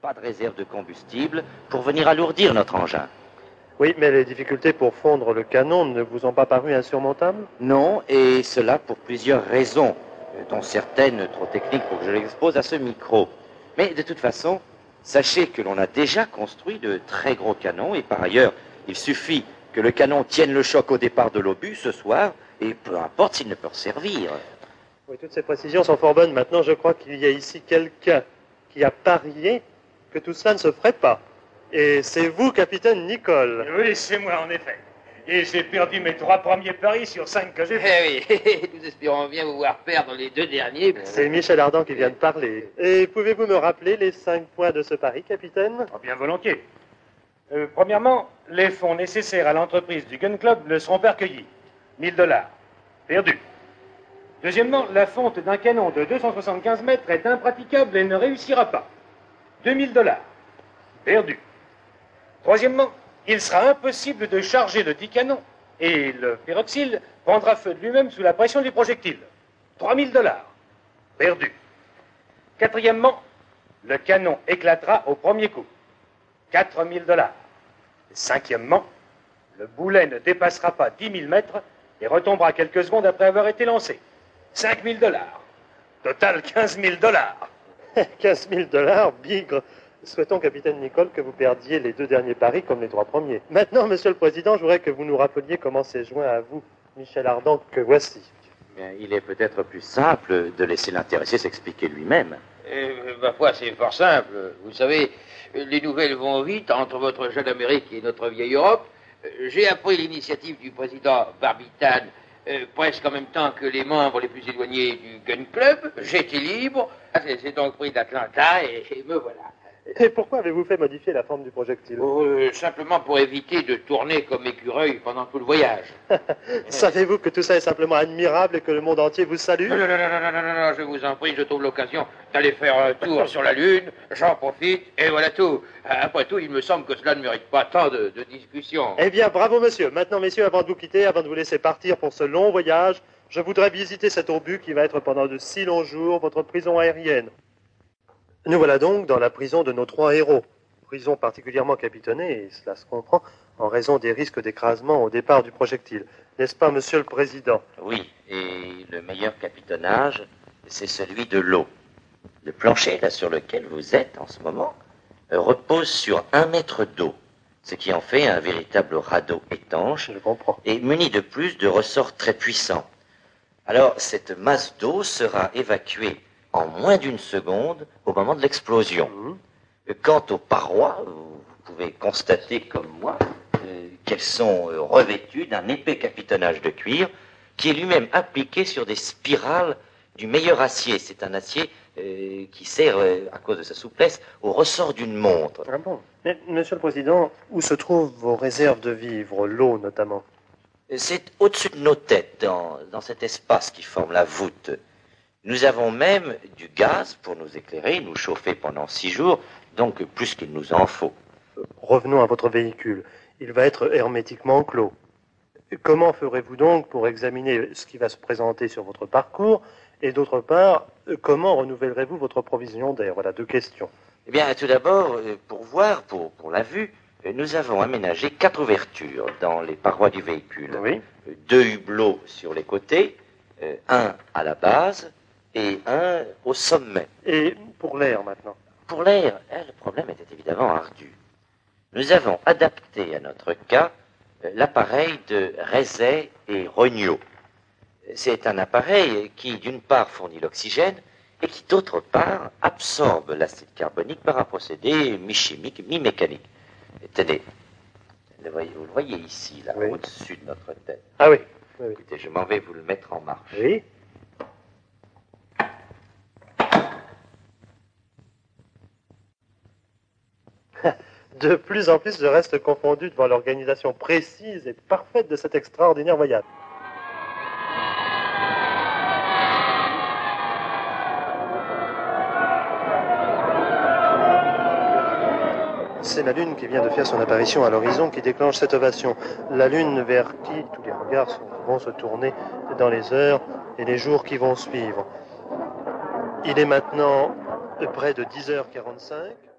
pas de réserve de combustible pour venir alourdir notre engin. Oui, mais les difficultés pour fondre le canon ne vous ont pas paru insurmontables? Non, et cela pour plusieurs raisons, dont certaines trop techniques pour que je l'expose à ce micro. Mais de toute façon, sachez que l'on a déjà construit de très gros canons, et par ailleurs, il suffit que le canon tienne le choc au départ de l'obus ce soir, et peu importe s'il ne peut servir. Oui, toutes ces précisions sont fort bonnes. Maintenant, je crois qu'il y a ici quelqu'un qui a parié que tout cela ne se ferait pas. Et c'est vous, capitaine Nicole. Oui, c'est moi, en effet. Et j'ai perdu mes trois premiers paris sur cinq que j'ai fait. Eh oui, nous espérons bien vous voir perdre les deux derniers. C'est Michel Ardan qui vient de parler. Et pouvez-vous me rappeler les cinq points de ce pari, capitaine? Oh, bien volontiers. Euh, premièrement, les fonds nécessaires à l'entreprise du Gun Club ne seront pas recueillis. 1000 dollars. Perdu. Deuxièmement, la fonte d'un canon de 275 mètres est impraticable et ne réussira pas. 2000 dollars. Perdu. Troisièmement, il sera impossible de charger le dit canon et le pyroxyle prendra feu de lui-même sous la pression du projectile. 3000 dollars. Perdu. Quatrièmement, le canon éclatera au premier coup. 4000 dollars. Cinquièmement, le boulet ne dépassera pas 10 000 mètres et retombera quelques secondes après avoir été lancé. 5000 dollars. Total 15 000 dollars. 15 000 dollars, bigre. Souhaitons, capitaine Nicole, que vous perdiez les deux derniers paris comme les trois premiers. Maintenant, monsieur le président, je voudrais que vous nous rappeliez comment s'est joint à vous Michel Ardan que voici. Bien, il est peut-être plus simple de laisser l'intéressé s'expliquer lui-même. Euh, ma foi, c'est fort simple. Vous savez, les nouvelles vont vite entre votre jeune Amérique et notre vieille Europe. Euh, J'ai appris l'initiative du président Barbitane euh, presque en même temps que les membres les plus éloignés du Gun Club. J'étais libre. C'est donc pris d'Atlanta et me voilà. Et pourquoi avez-vous fait modifier la forme du projectile? Euh, simplement pour éviter de tourner comme écureuil pendant tout le voyage. Savez-vous que tout ça est simplement admirable et que le monde entier vous salue? Non, non, non, non, non, non, je vous en prie, je trouve l'occasion d'aller faire un tour sur la Lune, j'en profite, et voilà tout. Après tout, il me semble que cela ne mérite pas tant de, de discussion. Eh bien, bravo monsieur. Maintenant, messieurs, avant de vous quitter, avant de vous laisser partir pour ce long voyage, je voudrais visiter cet obus qui va être pendant de si longs jours votre prison aérienne. Nous voilà donc dans la prison de nos trois héros. Prison particulièrement capitonnée, et cela se comprend, en raison des risques d'écrasement au départ du projectile. N'est-ce pas, monsieur le président? Oui, et le meilleur capitonnage, c'est celui de l'eau. Le plancher, là sur lequel vous êtes en ce moment, repose sur un mètre d'eau, ce qui en fait un véritable radeau étanche Je comprends. et muni de plus de ressorts très puissants. Alors, cette masse d'eau sera évacuée en moins d'une seconde au moment de l'explosion. Mhm. Quant aux parois, vous pouvez constater comme moi euh, qu'elles sont euh, revêtues d'un épais capitonnage de cuir qui est lui-même appliqué sur des spirales du meilleur acier. C'est un acier euh, qui sert, euh, à cause de sa souplesse, au ressort d'une montre. Ah bon Mais, monsieur le président, où se trouvent vos réserves de vivres, l'eau notamment? C'est au-dessus de nos têtes, dans, dans cet espace qui forme la voûte. Nous avons même du gaz pour nous éclairer, nous chauffer pendant six jours, donc plus qu'il nous en faut. Revenons à votre véhicule. Il va être hermétiquement clos. Comment ferez-vous donc pour examiner ce qui va se présenter sur votre parcours Et d'autre part, comment renouvellerez-vous votre provision d'air? Voilà deux questions. Eh bien, tout d'abord, euh, pour voir, pour, pour la vue, euh, nous avons aménagé quatre ouvertures dans les parois du véhicule. Oui. Euh, Deux hublots sur les côtés, un à la base et un au sommet. Et pour l'air maintenant Pour l'air, hein, le problème était évidemment ardu. Nous avons adapté à notre cas euh, l'appareil de Rézet et Regnault. C'est un appareil qui, d'une part, fournit l'oxygène et qui, d'autre part, absorbe l'acide carbonique par un procédé mi-chimique, mi-mécanique. Tenez, le voyez- vous le voyez ici, là, Oui. au-dessus de notre tête. Ah oui, oui. Écoutez, je m'en vais vous le mettre en marche. Oui. De plus en plus, je reste confondu devant l'organisation précise et parfaite de cet extraordinaire voyage. C'est la Lune qui vient de faire son apparition à l'horizon qui déclenche cette ovation. La Lune vers qui tous les regards vont se tourner dans les heures et les jours qui vont suivre. Il est maintenant près de 10h45.